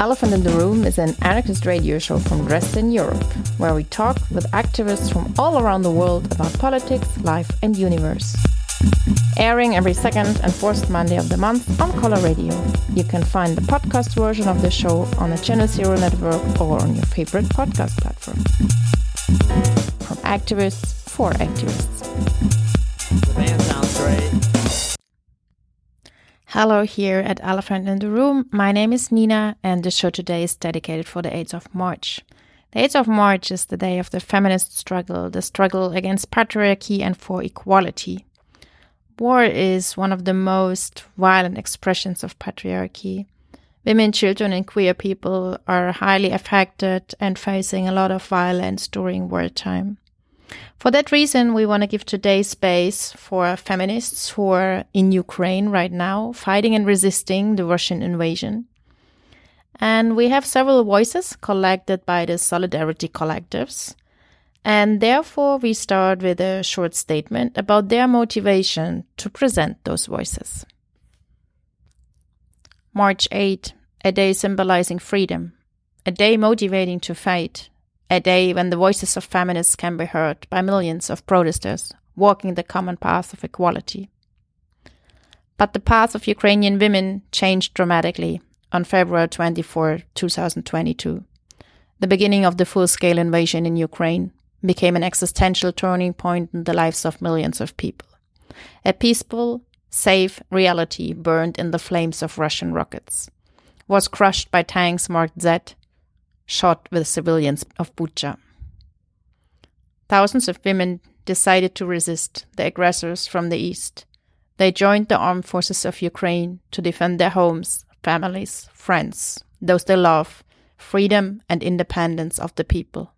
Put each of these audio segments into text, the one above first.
Elephant in the Room is an anarchist radio show from Dresden, Europe, where we talk with activists from all around the world about politics, life, and universe. Airing every second and fourth Monday of the month on coloRadio. You can find the podcast version of the show on the Channel Zero network or on your favorite podcast platform. From activists for activists. Hello, here at Elephant in the Room. My name is Nina, and the show today is dedicated for the 8th of March. The 8th of March is the day of the feminist struggle, the struggle against patriarchy and for equality. War is one of the most violent expressions of patriarchy. Women, children, and queer people are highly affected and facing a lot of violence during wartime. For that reason, we want to give today space for feminists who are in Ukraine right now, fighting and resisting the Russian invasion. And we have several voices collected by the Solidarity Collectives. And therefore, we start with a short statement about their motivation to present those voices. March 8, a day symbolizing freedom, a day motivating to fight, a day when the voices of feminists can be heard by millions of protesters walking the common path of equality. But the path of Ukrainian women changed dramatically on February 24, 2022. The beginning of the full scale invasion in Ukraine became an existential turning point in the lives of millions of people. A peaceful, safe reality burned in the flames of Russian rockets, was crushed by tanks marked Z shot with civilians of Bucha. Thousands of women decided to resist the aggressors from the east. They joined the armed forces of Ukraine to defend their homes, families, friends, those they love, freedom and independence of the people.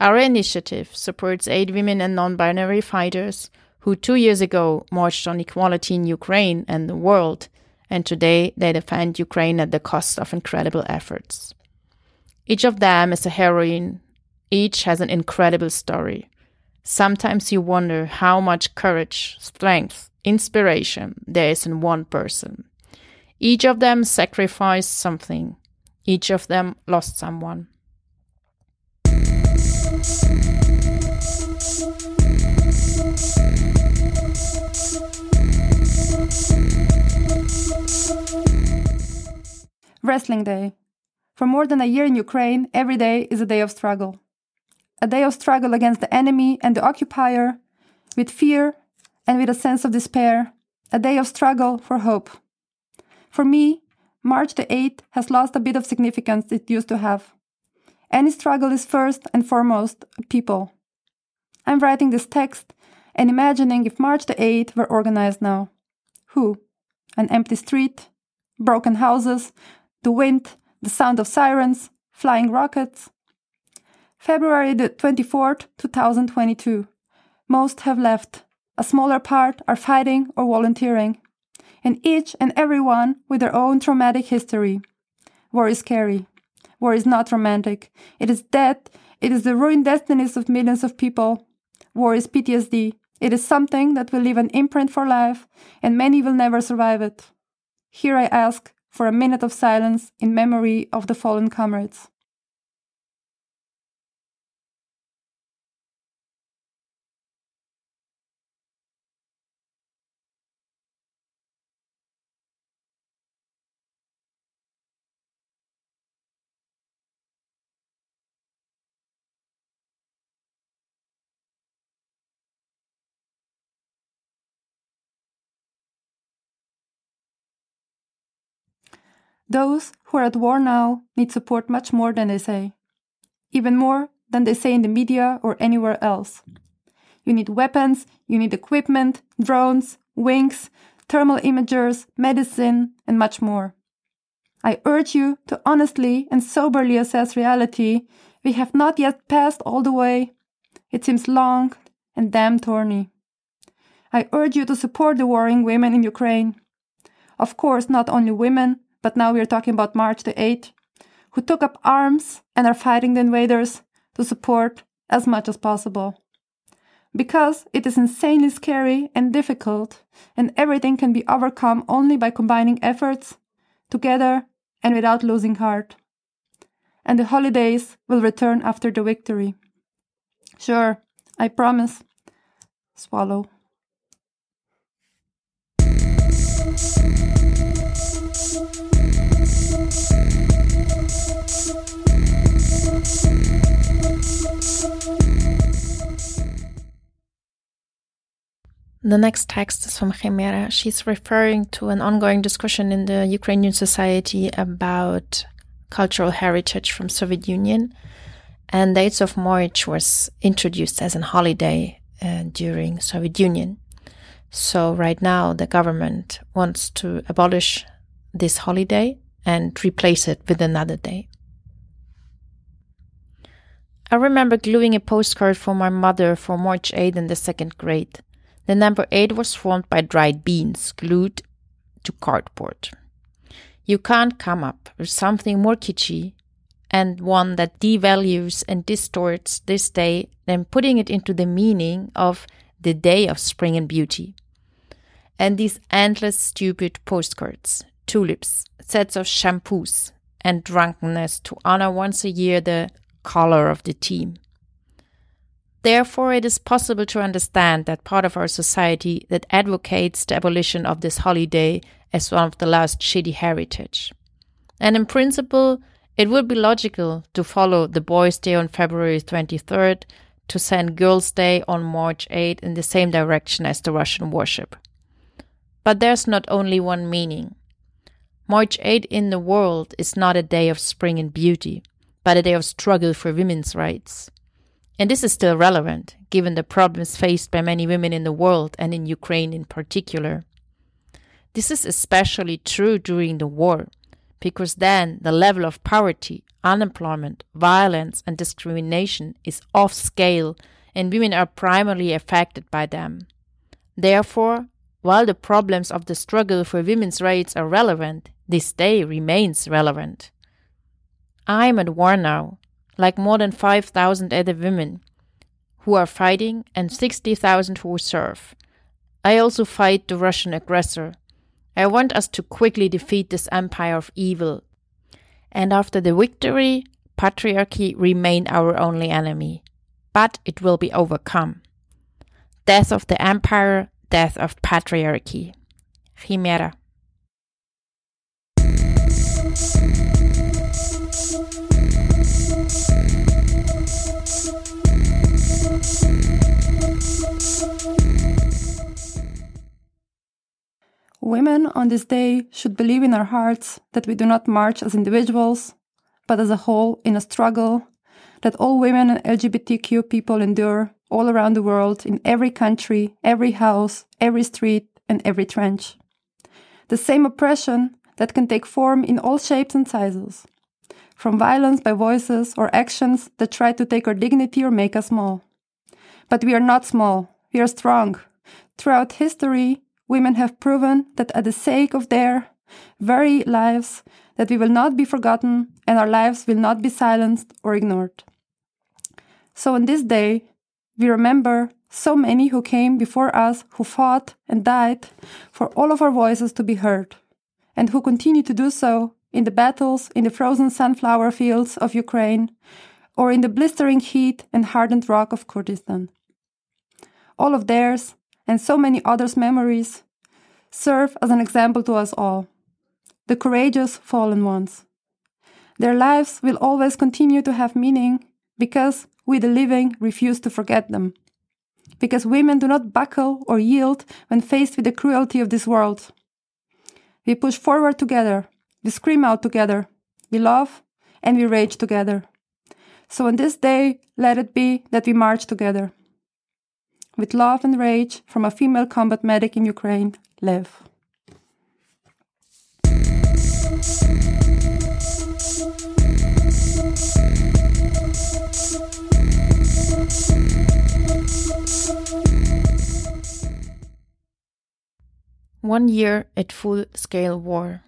Our initiative supports eight women and non binary fighters who two years ago marched on equality in Ukraine and the world, and today they defend Ukraine at the cost of incredible efforts. Each of them is a heroine. Each has an incredible story. Sometimes you wonder how much courage, strength, inspiration there is in one person. Each of them sacrificed something. Each of them lost someone. Wrestling Day. For more than a year in Ukraine, every day is a day of struggle. A day of struggle against the enemy and the occupier, with fear and with a sense of despair. A day of struggle for hope. For me, March the 8th has lost a bit of significance it used to have. Any struggle is first and foremost people. I'm writing this text and imagining if March the 8th were organized now. Who? An empty street, broken houses, the wind, the sound of sirens, flying rockets. February the 24th, 2022. Most have left. A smaller part are fighting or volunteering. And each and every one with their own traumatic history. War is scary. War is not romantic. It is death. It is the ruined destinies of millions of people. War is PTSD. It is something that will leave an imprint for life, and many will never survive it. Here I ask, for a minute of silence in memory of the fallen comrades. Those who are at war now need support much more than they say, even more than they say in the media or anywhere else. You need weapons, you need equipment, drones, wings, thermal imagers, medicine, and much more. I urge you to honestly and soberly assess reality. We have not yet passed all the way. It seems long and damn thorny. I urge you to support the warring women in Ukraine. Of course, not only women, but now we are talking about March the 8th, who took up arms and are fighting the invaders to support as much as possible. Because it is insanely scary and difficult, and everything can be overcome only by combining efforts, together and without losing heart. And the holidays will return after the victory. Sure, I promise. Swallow. The next text is from Chimera. She's referring to an ongoing discussion in the Ukrainian society about cultural heritage from Soviet Union. And 8th of March was introduced as a holiday uh, during Soviet Union. So right now the government wants to abolish this holiday and replace it with another day. I remember gluing a postcard for my mother for March 8 in the second grade. The number 8 was formed by dried beans glued to cardboard. You can't come up with something more kitschy and one that devalues and distorts this day than putting it into the meaning of the day of spring and beauty. And these endless stupid postcards, tulips, sets of shampoos, and drunkenness to honor once a year the color of the team. Therefore, it is possible to understand that part of our society that advocates the abolition of this holiday as one of the last shitty heritage. And in principle, it would be logical to follow the Boys' Day on February 23rd to send Girls' Day on March 8 in the same direction as the Russian worship. But there's not only one meaning. March 8 in the world is not a day of spring and beauty, but a day of struggle for women's rights. And this is still relevant, given the problems faced by many women in the world and in Ukraine in particular. This is especially true during the war, because then the level of poverty, unemployment, violence, and discrimination is off scale, and women are primarily affected by them. Therefore, while the problems of the struggle for women's rights are relevant, this day remains relevant. I am at war now, like more than 5,000 other women who are fighting and 60,000 who serve. I also fight the Russian aggressor. I want us to quickly defeat this empire of evil. And after the victory, patriarchy remain our only enemy. But it will be overcome. Death of the empire, death of patriarchy. Chimera. Women on this day should believe in our hearts that we do not march as individuals, but as a whole in a struggle that all women and LGBTQ people endure all around the world, in every country, every house, every street, and every trench. The same oppression that can take form in all shapes and sizes, from violence by voices or actions that try to take our dignity or make us small. But we are not small, we are strong. Throughout history, women have proven that at the sake of their very lives, that we will not be forgotten and our lives will not be silenced or ignored. So on this day, we remember so many who came before us, who fought and died for all of our voices to be heard, and who continue to do so in the battles in the frozen sunflower fields of Ukraine or in the blistering heat and hardened rock of Kurdistan. All of theirs and so many others' memories serve as an example to us all the courageous fallen ones. Their lives will always continue to have meaning because we, the living, refuse to forget them. Because women do not buckle or yield when faced with the cruelty of this world. We push forward together, we scream out together, we love, and we rage together. So on this day, let it be that we march together with love and rage from a female combat medic in Ukraine, Lev. One year at full scale war.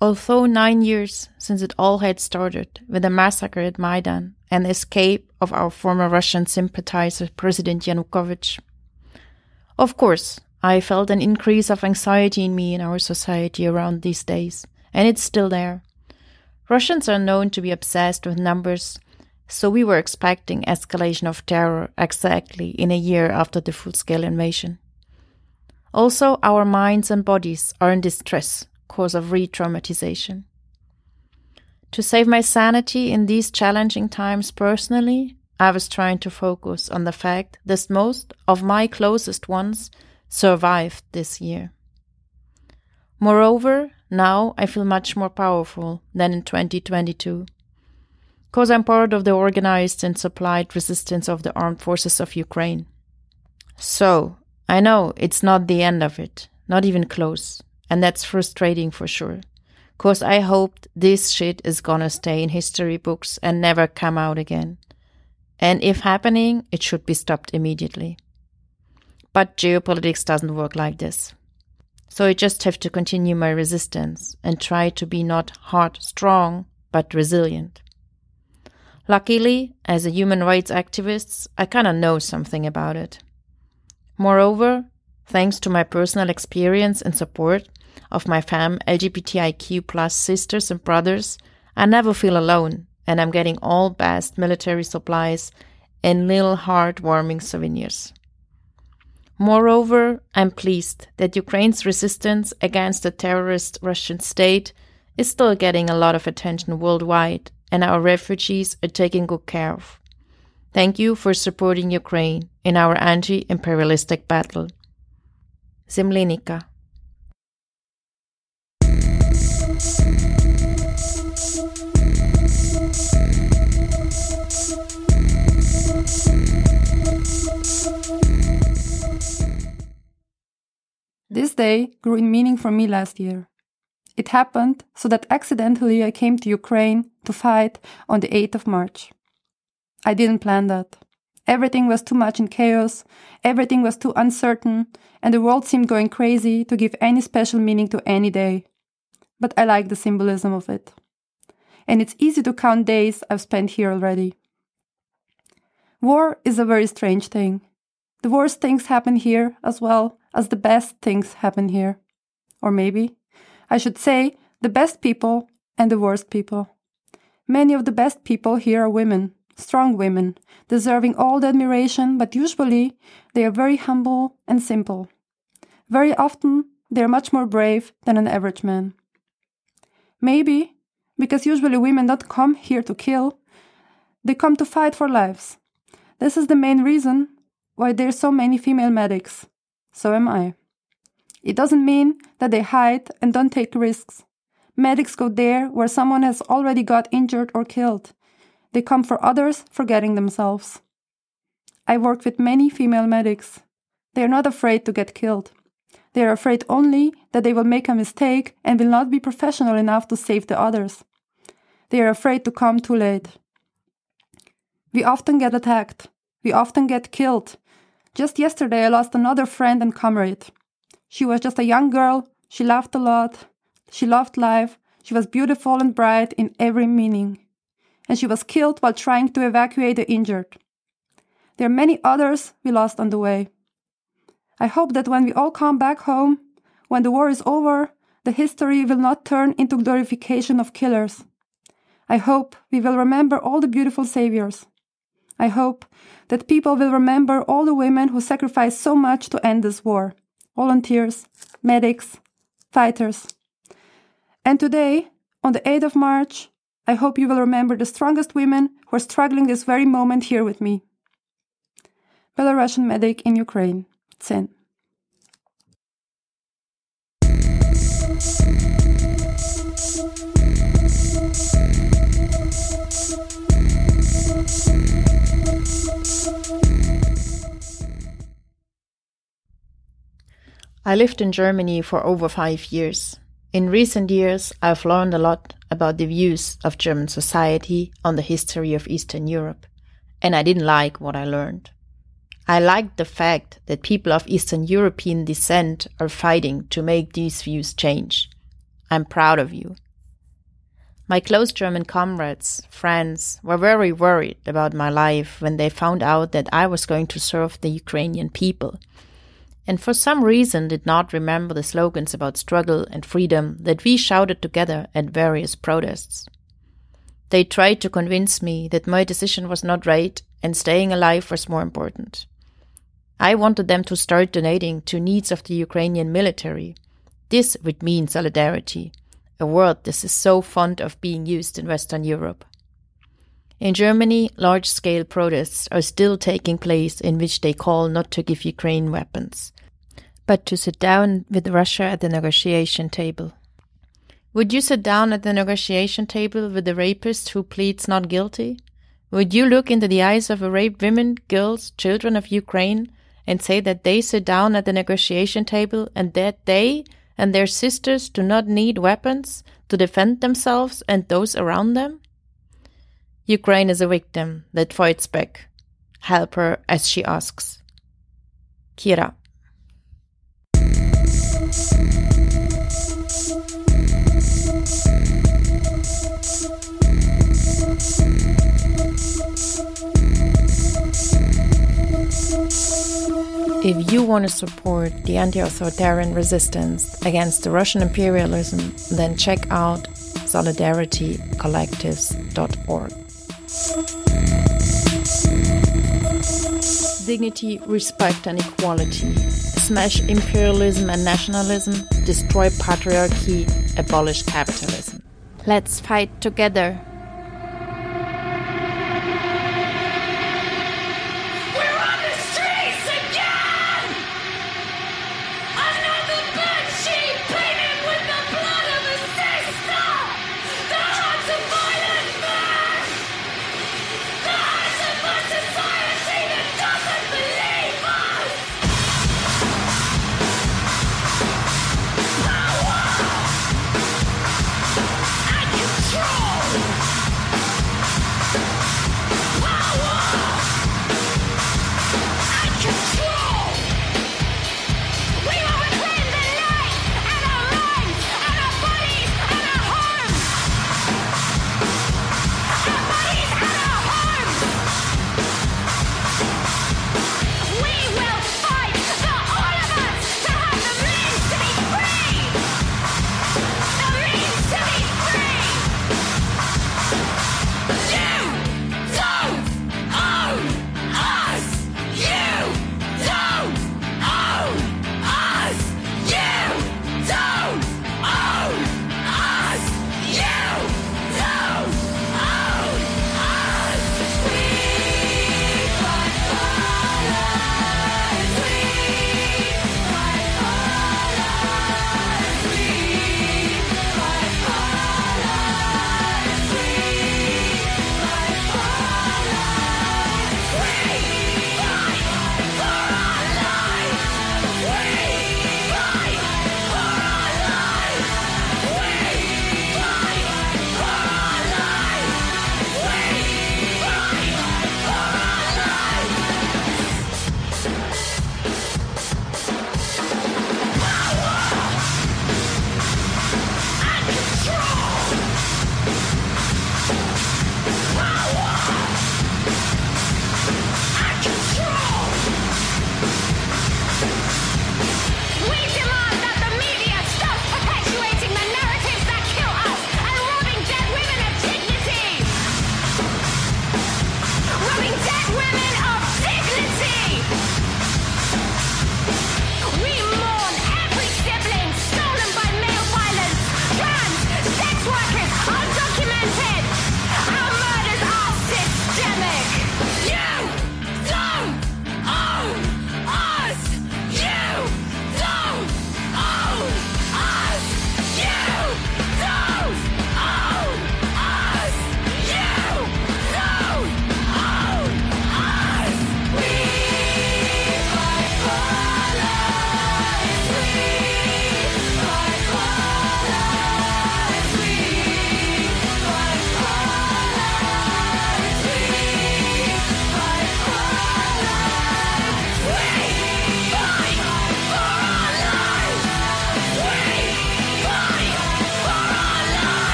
Although nine years since it all had started with the massacre at Maidan and the escape of our former Russian sympathizer, President Yanukovych. Of course, I felt an increase of anxiety in me and our society around these days, and it's still there. Russians are known to be obsessed with numbers, so we were expecting escalation of terror exactly in a year after the full scale invasion. Also, our minds and bodies are in distress cause of re traumatization. To save my sanity in these challenging times personally, I was trying to focus on the fact that most of my closest ones survived this year. Moreover, now I feel much more powerful than in 2022. Because I'm part of the organized and supplied resistance of the armed forces of Ukraine. So, I know it's not the end of it, not even close, and that's frustrating for sure. Cause I hoped this shit is gonna stay in history books and never come out again. And if happening, it should be stopped immediately. But geopolitics doesn't work like this. So I just have to continue my resistance and try to be not hard strong, but resilient. Luckily, as a human rights activist, I kinda know something about it. Moreover, thanks to my personal experience and support of my fam LGBTIQ plus sisters and brothers, I never feel alone and I'm getting all best military supplies and little heartwarming souvenirs. Moreover, I'm pleased that Ukraine's resistance against the terrorist Russian state is still getting a lot of attention worldwide, and our refugees are taken good care of. Thank you for supporting Ukraine in our anti imperialistic battle. Zemlenika. This day grew in meaning for me last year. It happened so that accidentally I came to Ukraine to fight on the 8th of March. I didn't plan that. Everything was too much in chaos, everything was too uncertain, and the world seemed going crazy to give any special meaning to any day. But I like the symbolism of it. And it's easy to count days I've spent here already. War is a very strange thing. The worst things happen here as well as the best things happen here. Or maybe I should say the best people and the worst people. Many of the best people here are women, strong women, deserving all the admiration, but usually they are very humble and simple. Very often they are much more brave than an average man. Maybe because usually women don't come here to kill, they come to fight for lives. This is the main reason why there are so many female medics. So am I. It doesn't mean that they hide and don't take risks. Medics go there where someone has already got injured or killed. They come for others forgetting themselves. I work with many female medics. They are not afraid to get killed. They are afraid only that they will make a mistake and will not be professional enough to save the others. They are afraid to come too late. We often get attacked. We often get killed just yesterday, I lost another friend and comrade. She was just a young girl. She laughed a lot. She loved life. She was beautiful and bright in every meaning. And she was killed while trying to evacuate the injured. There are many others we lost on the way. I hope that when we all come back home, when the war is over, the history will not turn into glorification of killers. I hope we will remember all the beautiful saviors. I hope that people will remember all the women who sacrificed so much to end this war volunteers, medics, fighters. And today, on the 8th of March, I hope you will remember the strongest women who are struggling this very moment here with me. Belarusian medic in Ukraine, Tsen. I lived in Germany for over five years. In recent years, I've learned a lot about the views of German society on the history of Eastern Europe, and I didn't like what I learned. I liked the fact that people of Eastern European descent are fighting to make these views change. I'm proud of you. My close German comrades, friends, were very worried about my life when they found out that I was going to serve the Ukrainian people and for some reason did not remember the slogans about struggle and freedom that we shouted together at various protests. They tried to convince me that my decision was not right and staying alive was more important. I wanted them to start donating to needs of the Ukrainian military. This would mean solidarity, a word that is so fond of being used in Western Europe. In Germany, large scale protests are still taking place in which they call not to give Ukraine weapons, but to sit down with Russia at the negotiation table. Would you sit down at the negotiation table with the rapist who pleads not guilty? Would you look into the eyes of a raped women, girls, children of Ukraine and say that they sit down at the negotiation table and that they and their sisters do not need weapons to defend themselves and those around them? Ukraine is a victim that fights back. Help her as she asks. Kira. If you want to support the anti authoritarian resistance against the Russian imperialism, then check out solidaritycollectives.org. Dignity, respect, and equality. Smash imperialism and nationalism, destroy patriarchy, abolish capitalism. Let's fight together